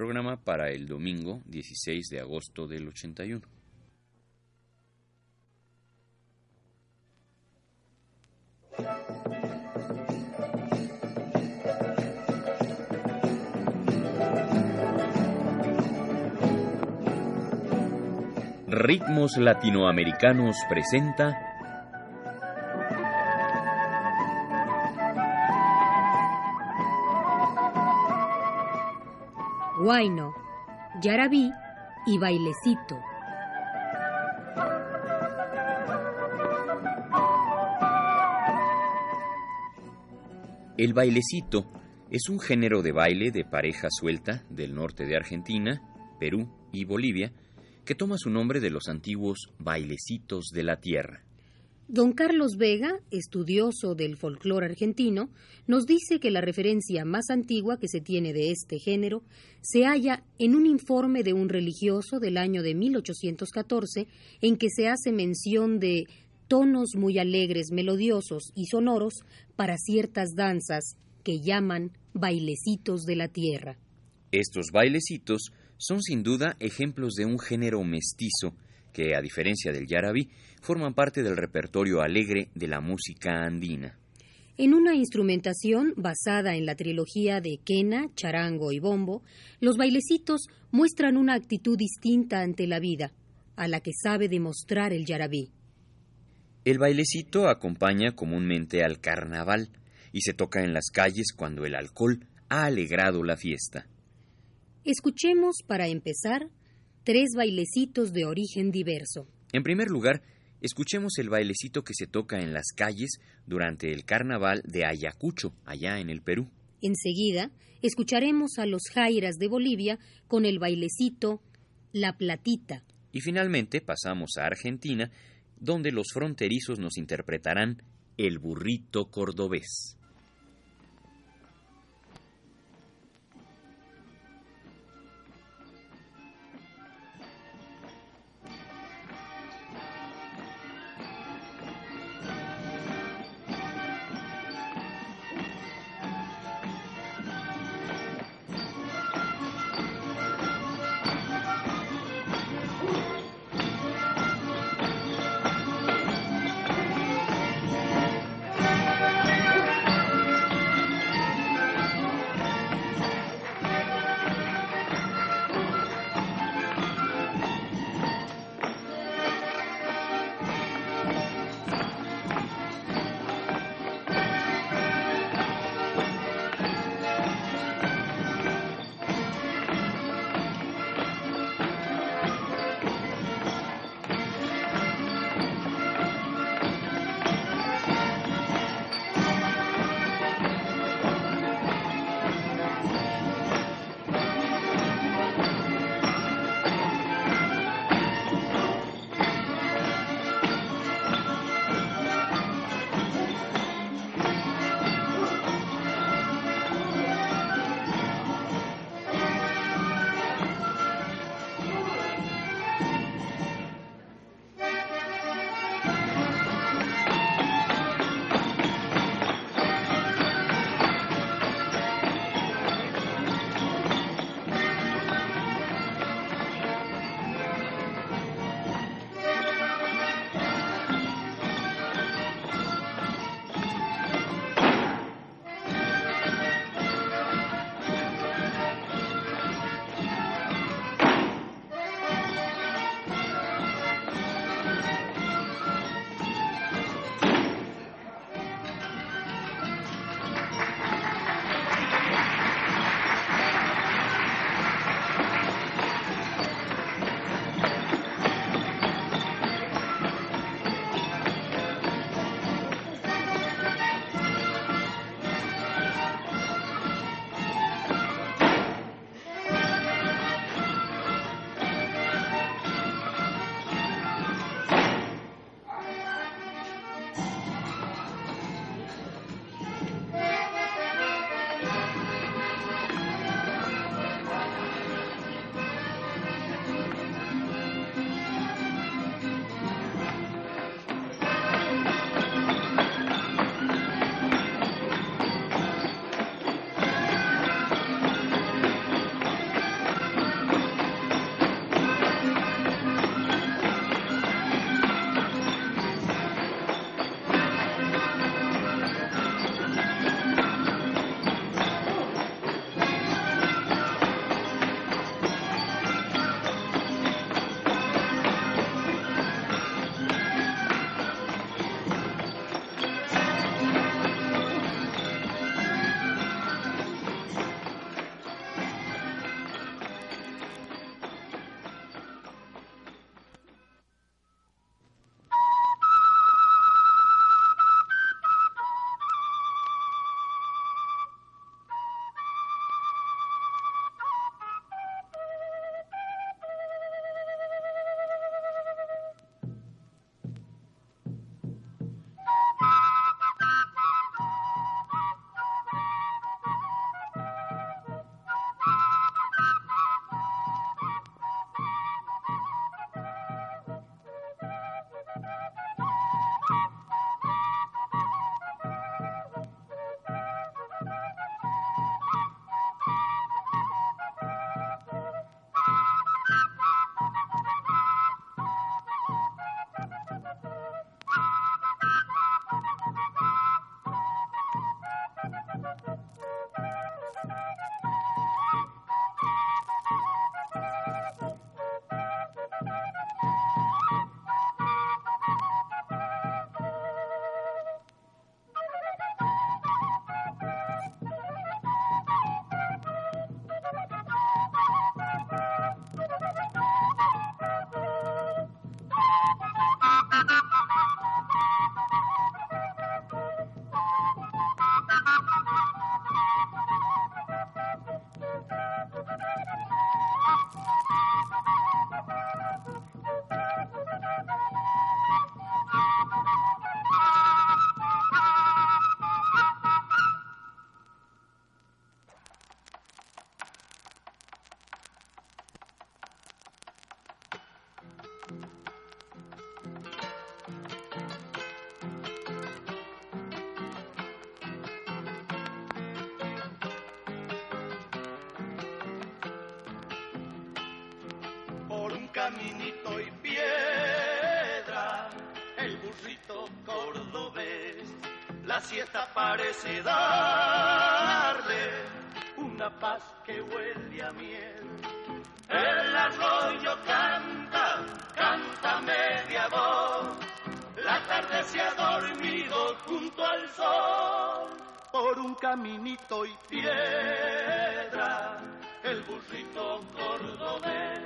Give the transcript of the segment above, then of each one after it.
programa para el domingo 16 de agosto del 81. Ritmos Latinoamericanos presenta Guayno, Yarabí y Bailecito. El bailecito es un género de baile de pareja suelta del norte de Argentina, Perú y Bolivia, que toma su nombre de los antiguos bailecitos de la tierra. Don Carlos Vega, estudioso del folclore argentino, nos dice que la referencia más antigua que se tiene de este género se halla en un informe de un religioso del año de 1814 en que se hace mención de tonos muy alegres, melodiosos y sonoros para ciertas danzas que llaman bailecitos de la tierra. Estos bailecitos son sin duda ejemplos de un género mestizo que, a diferencia del yarabí, forman parte del repertorio alegre de la música andina. En una instrumentación basada en la trilogía de quena, charango y bombo, los bailecitos muestran una actitud distinta ante la vida, a la que sabe demostrar el yarabí. El bailecito acompaña comúnmente al carnaval y se toca en las calles cuando el alcohol ha alegrado la fiesta. Escuchemos, para empezar, tres bailecitos de origen diverso. En primer lugar, escuchemos el bailecito que se toca en las calles durante el carnaval de Ayacucho, allá en el Perú. Enseguida, escucharemos a los Jairas de Bolivia con el bailecito La Platita. Y finalmente pasamos a Argentina, donde los fronterizos nos interpretarán El burrito cordobés. Tarde se ha dormido junto al sol, por un caminito y piedra, el burrito cordobés.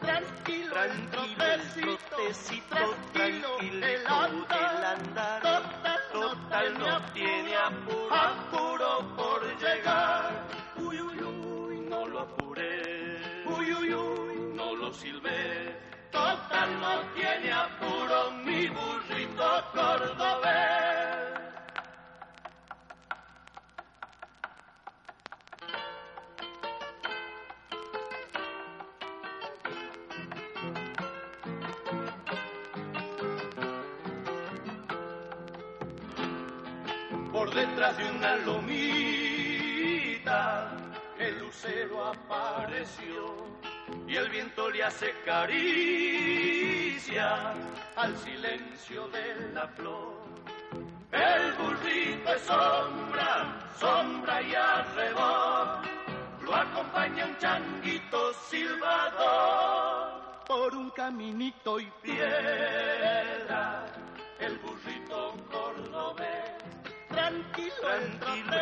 Tranquilo, tranquilo el trotecito, tranquilo el andar, total, no tiene apuro, apuro por llegar. Uy, uy, uy, no lo apuré, uy, uy, uy, no lo silbé, total no tiene apuro mi burrito cordobés. por detrás de una lomita el lucero apareció y el viento le hace caricia al silencio de la flor. El burrito es sombra, sombra y arrebol, lo acompaña un changuito silbador por un caminito y piedra, el burrito cordobés tranquilo, tranquilo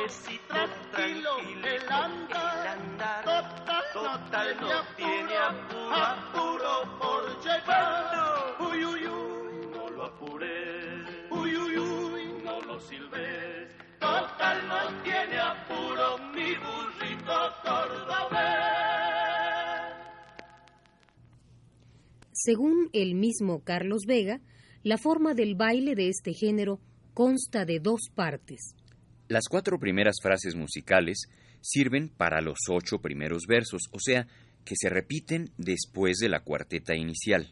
el trotecito, tranquilo, el andar, total, total no tiene apuro, apuro por llegar. Uy, uy, uy, no lo apuré, uy, uy, uy, no lo silbé, total no tiene apuro mi burrito cordobés. Según el mismo Carlos Vega, la forma del baile de este género consta de dos partes. Las cuatro primeras frases musicales sirven para los ocho primeros versos, o sea, que se repiten después de la cuarteta inicial.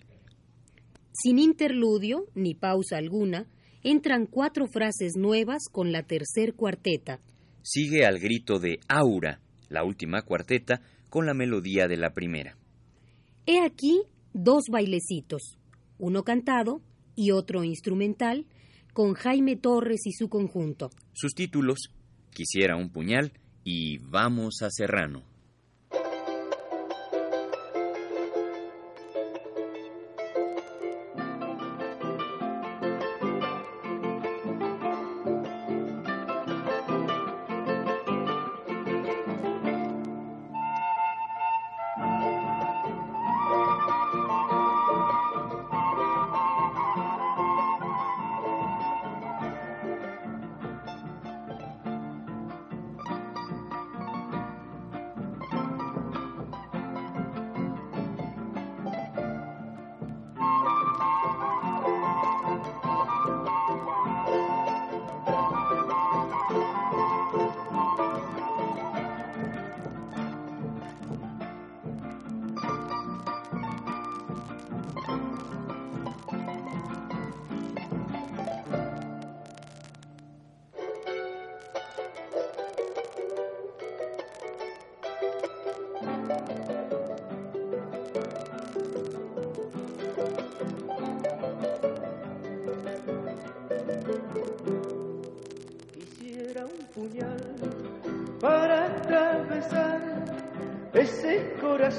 Sin interludio ni pausa alguna, entran cuatro frases nuevas con la tercer cuarteta. Sigue al grito de Aura, la última cuarteta, con la melodía de la primera. He aquí dos bailecitos, uno cantado y otro instrumental, con Jaime Torres y su conjunto. Sus títulos, Quisiera un puñal y Vamos a Serrano.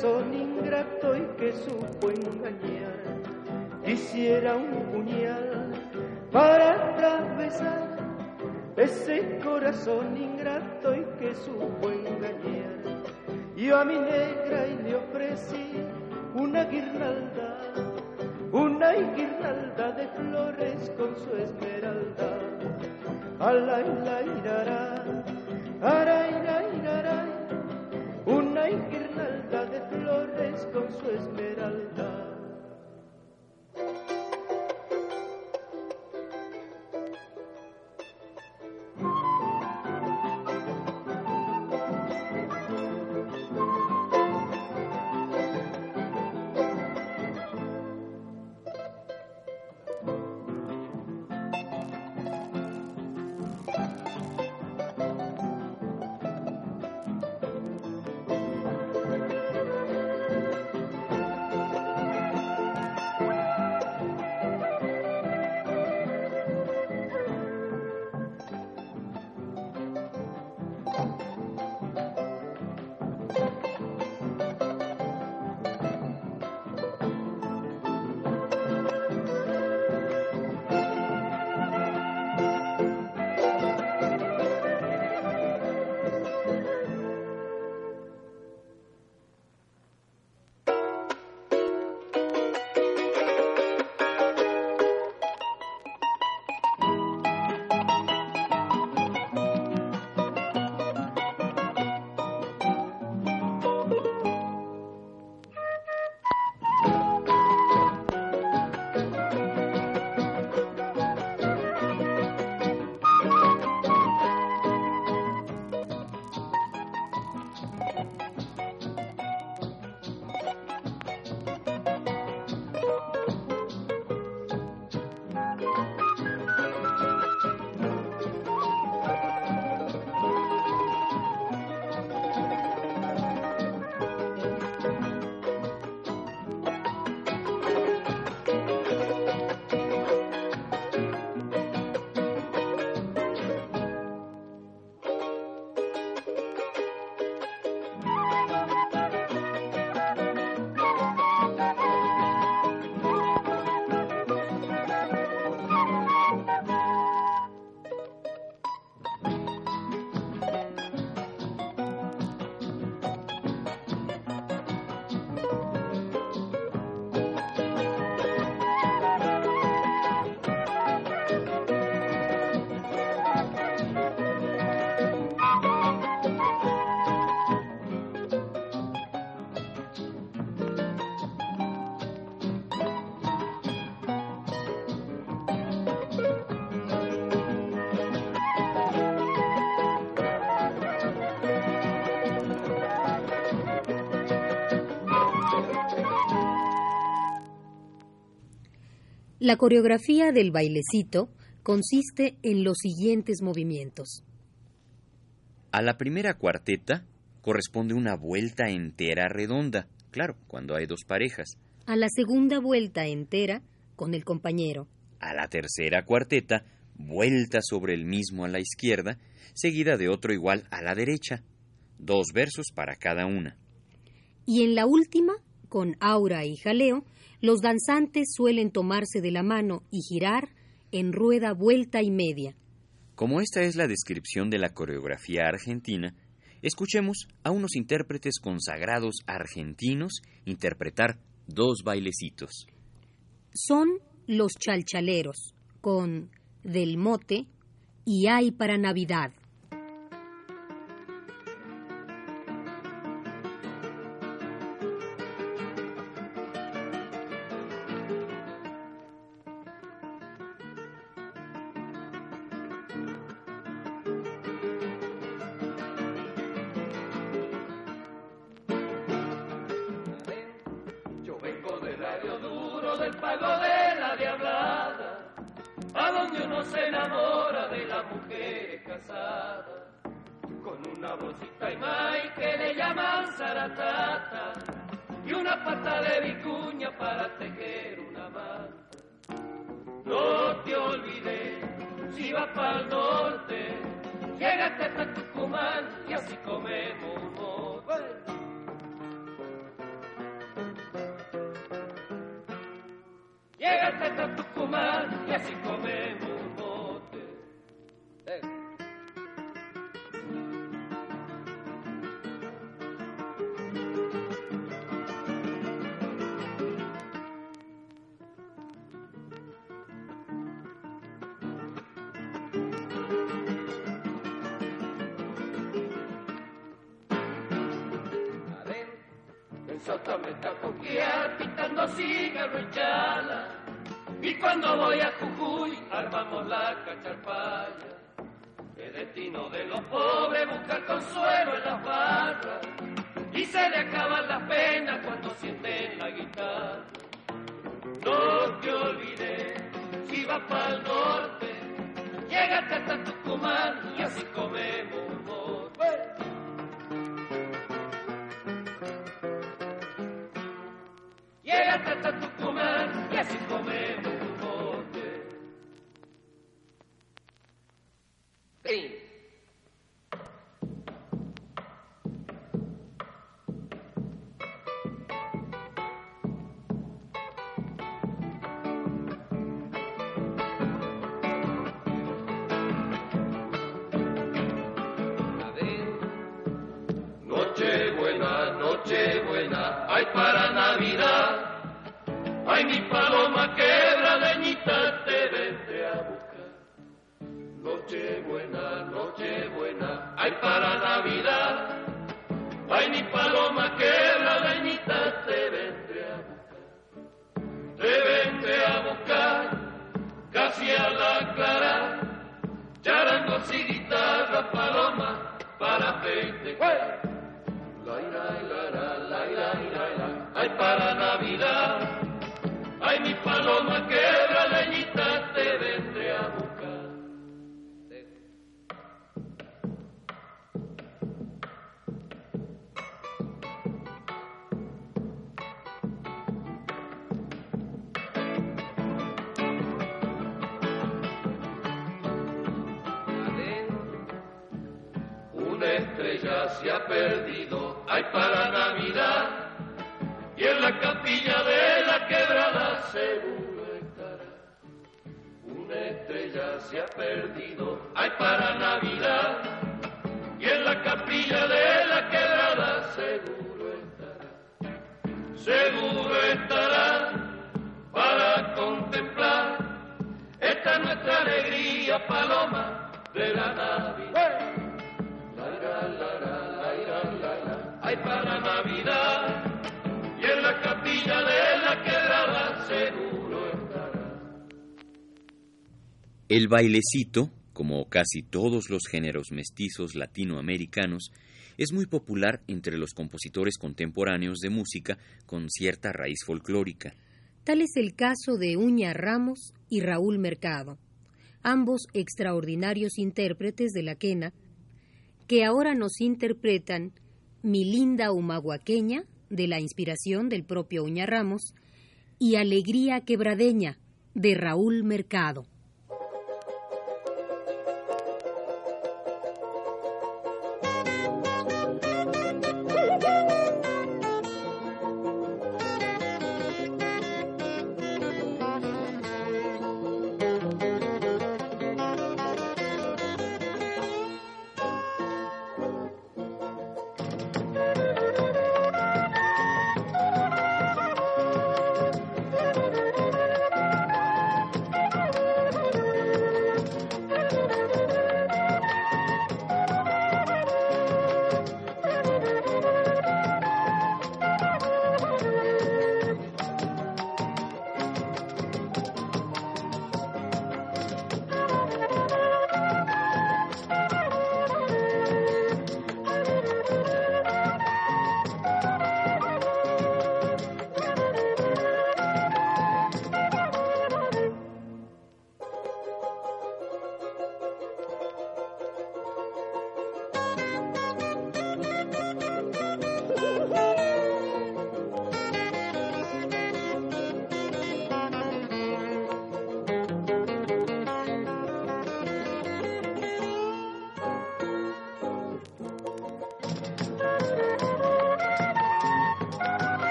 Corazón ingrato y que supo engañar. Quisiera un puñal para atravesar ese corazón ingrato y que supo engañar. Yo a mi negra y le ofrecí una guirnalda, una guirnalda de flores con su esmeralda. Alay, lay, rara, aray, con su esmeralda. La coreografía del bailecito consiste en los siguientes movimientos. A la primera cuarteta corresponde una vuelta entera redonda, claro, cuando hay dos parejas. A la segunda vuelta entera con el compañero. A la tercera cuarteta, vuelta sobre el mismo a la izquierda, seguida de otro igual a la derecha. Dos versos para cada una. Y en la última, con aura y jaleo, los danzantes suelen tomarse de la mano y girar en rueda vuelta y media. Como esta es la descripción de la coreografía argentina, escuchemos a unos intérpretes consagrados argentinos interpretar dos bailecitos. Son los chalchaleros, con Del Mote y Hay para Navidad. Del pago de la diablada, a donde uno se enamora de la mujer casada, con una bolsita y maíz que le llaman zaratata, y una pata de vicuña para tejer una manta. No te olvides, si vas para el norte, llégate hasta Tucumán y así comemos Llégate hasta Tucumán y así comemos A coquear, pintando cigarro y chala. Y cuando voy a Jujuy, armamos la cacharpaya. Es destino de los pobres buscar consuelo en las barras. Y se le acaban las penas cuando sienten la guitarra. No te olvides, si vas para el norte, llégate hasta Tucumán y así comemos hasta Tucumán El bailecito, como casi todos los géneros mestizos latinoamericanos, es muy popular entre los compositores contemporáneos de música con cierta raíz folclórica. Tal es el caso de Uña Ramos y Raúl Mercado, ambos extraordinarios intérpretes de la quena, que ahora nos interpretan Mi linda humahuaqueña, de la inspiración del propio Uña Ramos, y Alegría quebradeña, de Raúl Mercado.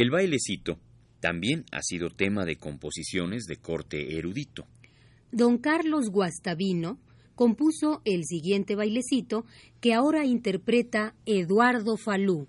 El bailecito también ha sido tema de composiciones de corte erudito. Don Carlos Guastavino compuso el siguiente bailecito que ahora interpreta Eduardo Falú.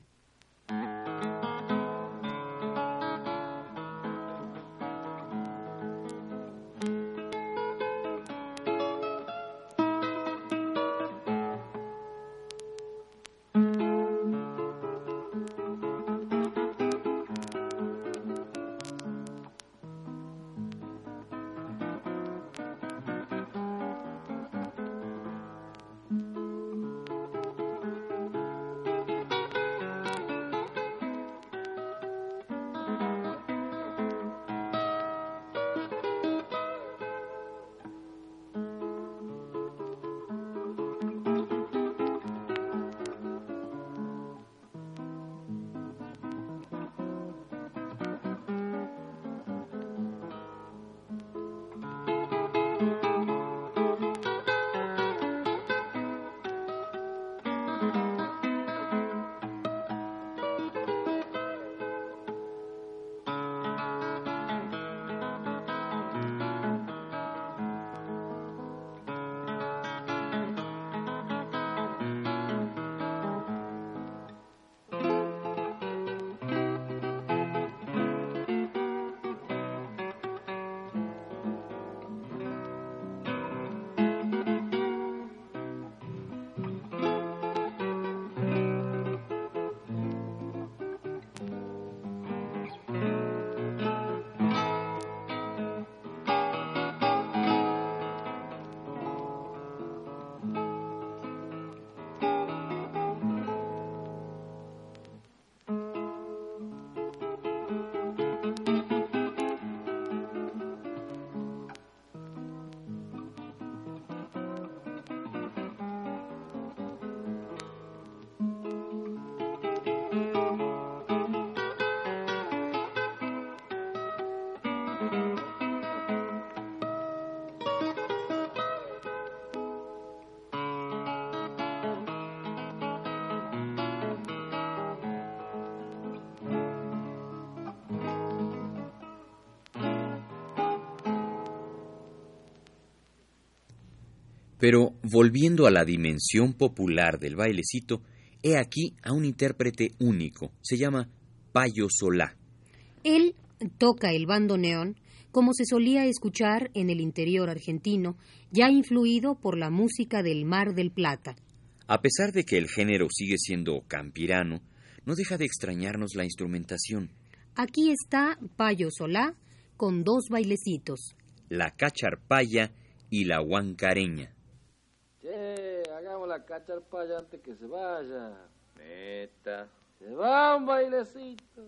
Pero volviendo a la dimensión popular del bailecito, he aquí a un intérprete único. Se llama Payo Solá. Él toca el bandoneón como se solía escuchar en el interior argentino, ya influido por la música del Mar del Plata. A pesar de que el género sigue siendo campirano, no deja de extrañarnos la instrumentación. Aquí está Payo Solá con dos bailecitos. La cacharpaya y la huancareña. Che, hagamos la cacharpaya antes que se vaya. Neta. Se va un bailecito.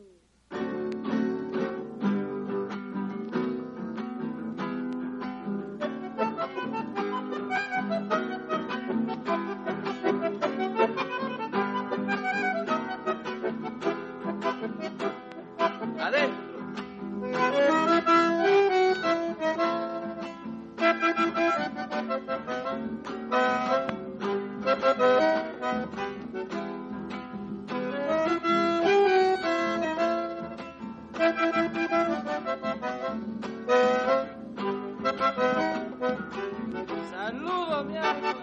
miércoles.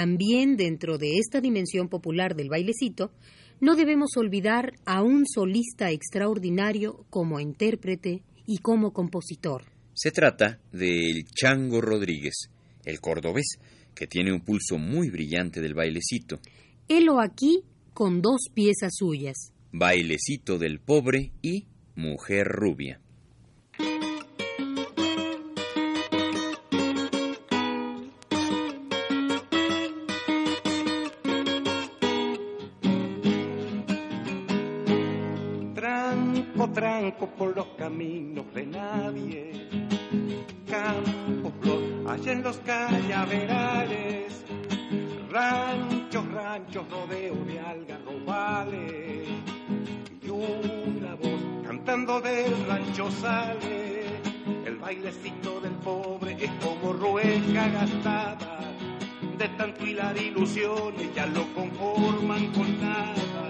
también dentro de esta dimensión popular del bailecito, no debemos olvidar a un solista extraordinario como intérprete y como compositor. Se trata del Chango Rodríguez, el cordobés, que tiene un pulso muy brillante del bailecito. Helo aquí con dos piezas suyas. Bailecito del pobre y Mujer rubia. Por los caminos de nadie. Campos, allá en los cañaverales, ranchos, ranchos, rodeo de algarrobales. Y una voz cantando del rancho sale, el bailecito del pobre es como rueca gastada. De tanto hilar ilusiones ya lo conforman con nada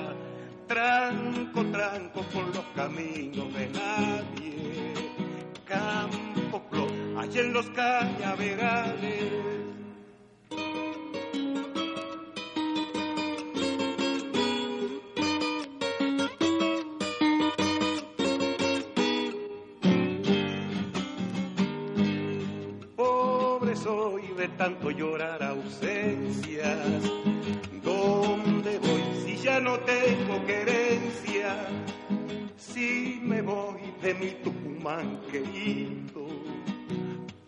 tranco, tranco por los caminos de nadie. Campo flor, allí en los cañaverales. Pobre soy de tanto llorar ausencias no tengo querencia? Si me voy de mi Tucumán querido,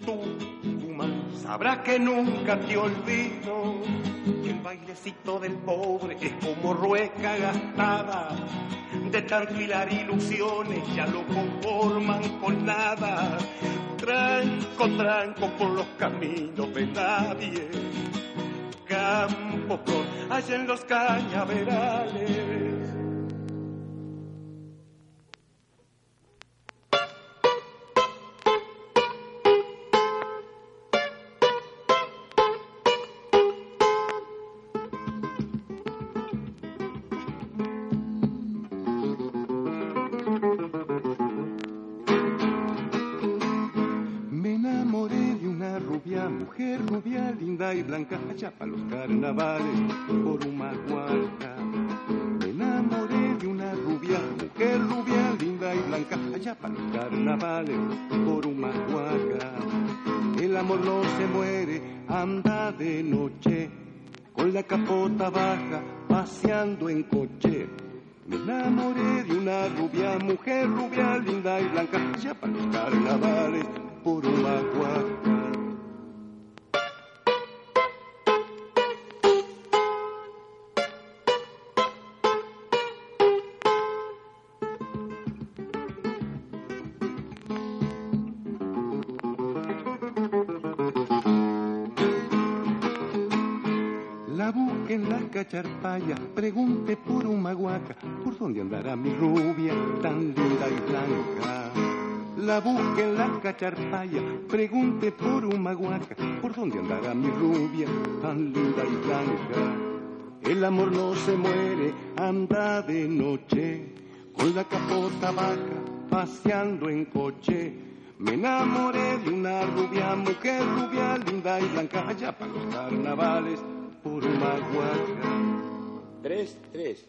Tucumán, sabrás que nunca te olvido. El bailecito del pobre es como rueca gastada de tanto hilar ilusiones ya lo conforman con nada. Tranco, tranco por los caminos de nadie. Campo flor, allá en los cañaverales. Chapa los carnavales por un maguán. Charpaya, pregunte por un maguaca, por dónde andará mi rubia tan linda y blanca. La busque en la cacharpaya, pregunte por un maguaca, por dónde andará mi rubia tan linda y blanca. El amor no se muere, anda de noche, con la capota baja, paseando en coche. Me enamoré de una rubia, mujer rubia, linda y blanca, allá para los carnavales por Tres, tres.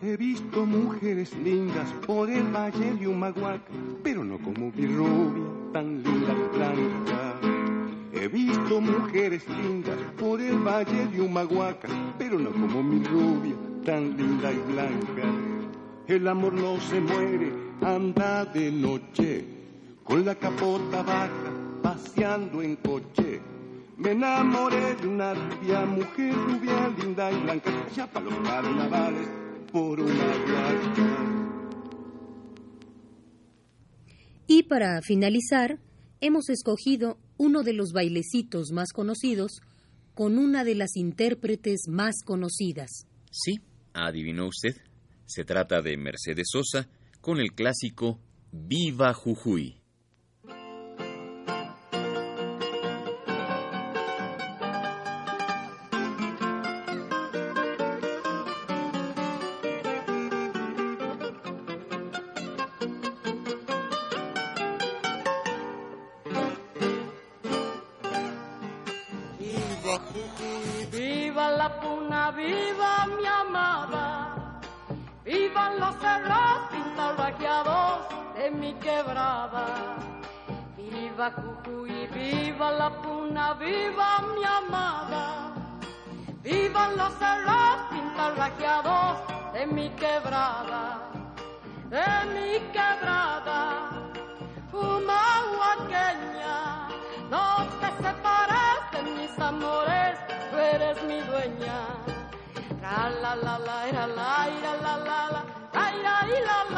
He visto mujeres lindas por el valle de Humahuaca, pero no como mi rubia, tan linda. He visto mujeres lindas por el valle de Humahuaca, pero no como mi rubia, tan linda y blanca. El amor no se muere, anda de noche, con la capota baja, paseando en coche. Me enamoré de una rubia, mujer rubia, linda y blanca, ya para los carnavales, por Humahuaca. Y para finalizar, hemos escogido uno de los bailecitos más conocidos con una de las intérpretes más conocidas. Sí, adivinó usted. Se trata de Mercedes Sosa con el clásico Viva Jujuy. viva viva la puna, viva mi amada. Vivan los cerros pintarrajeados de mi quebrada, de mi quebrada. Humahuaqueña, no te separes de mis amores, tú eres mi dueña. Tra la la la, ira, la, ira, la la la, la ira, la la.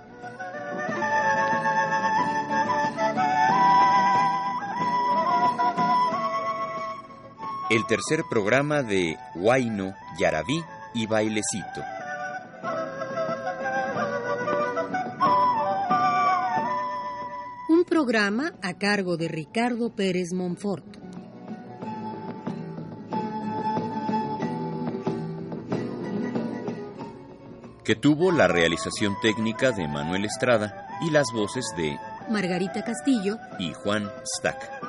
el tercer programa de Huayno, Yarabí y Bailecito. un programa a cargo de Ricardo Pérez Monfort. que tuvo la realización técnica de Manuel Estrada y las voces de Margarita Castillo y Juan Stack.